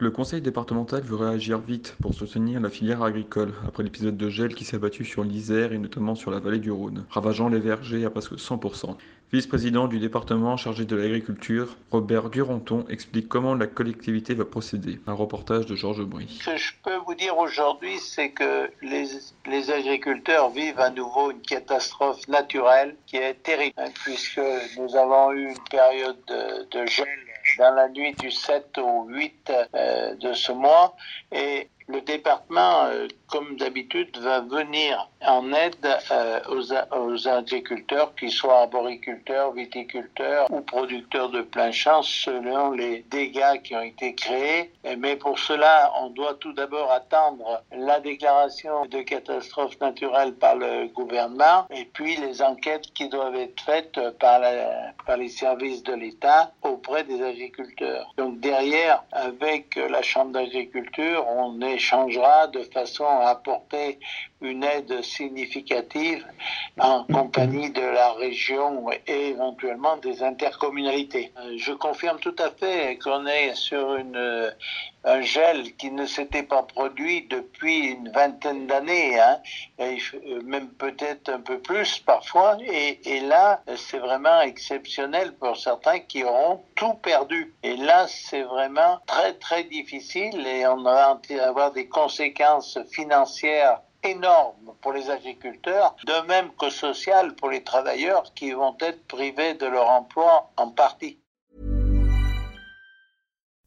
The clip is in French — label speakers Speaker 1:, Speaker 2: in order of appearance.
Speaker 1: Le conseil départemental veut réagir vite pour soutenir la filière agricole après l'épisode de gel qui s'est abattu sur l'Isère et notamment sur la vallée du Rhône, ravageant les vergers à presque 100%. Vice-président du département chargé de l'agriculture, Robert Duranton explique comment la collectivité va procéder. Un reportage de Georges Brie.
Speaker 2: Ce que je peux vous dire aujourd'hui, c'est que les, agriculteurs vivent à nouveau une catastrophe naturelle qui est terrible, hein, puisque nous avons eu une période de, gel dans la nuit du 7 au 8 euh, de ce mois. Et le département, euh, comme d'habitude, va venir en aide euh, aux, agriculteurs, qu'ils soient arboriculteurs, viticulteurs ou producteurs de plein champ, selon les dégâts qui ont été créés. Mais pour cela, on doit tout d'abord attendre la déclaration de catastrophe naturelle par le gouvernement et puis les enquêtes qui doivent être faites par, par les services de l'État auprès des agriculteurs. Donc derrière, avec la Chambre d'agriculture, on est changera de façon à apporter une aide significative en compagnie de la région et éventuellement des intercommunalités. Euh, je confirme tout à fait qu'on est sur une, un gel qui ne s'était pas produit depuis une vingtaine d'années, hein, même peut-être un peu plus parfois. Et, et là, c'est vraiment exceptionnel pour certains qui auront tout perdu. Et là, c'est vraiment très très difficile et on va avoir des conséquences financières énormes pour les agriculteurs, de même que sociales pour les travailleurs qui vont être privés de leur emploi en partie.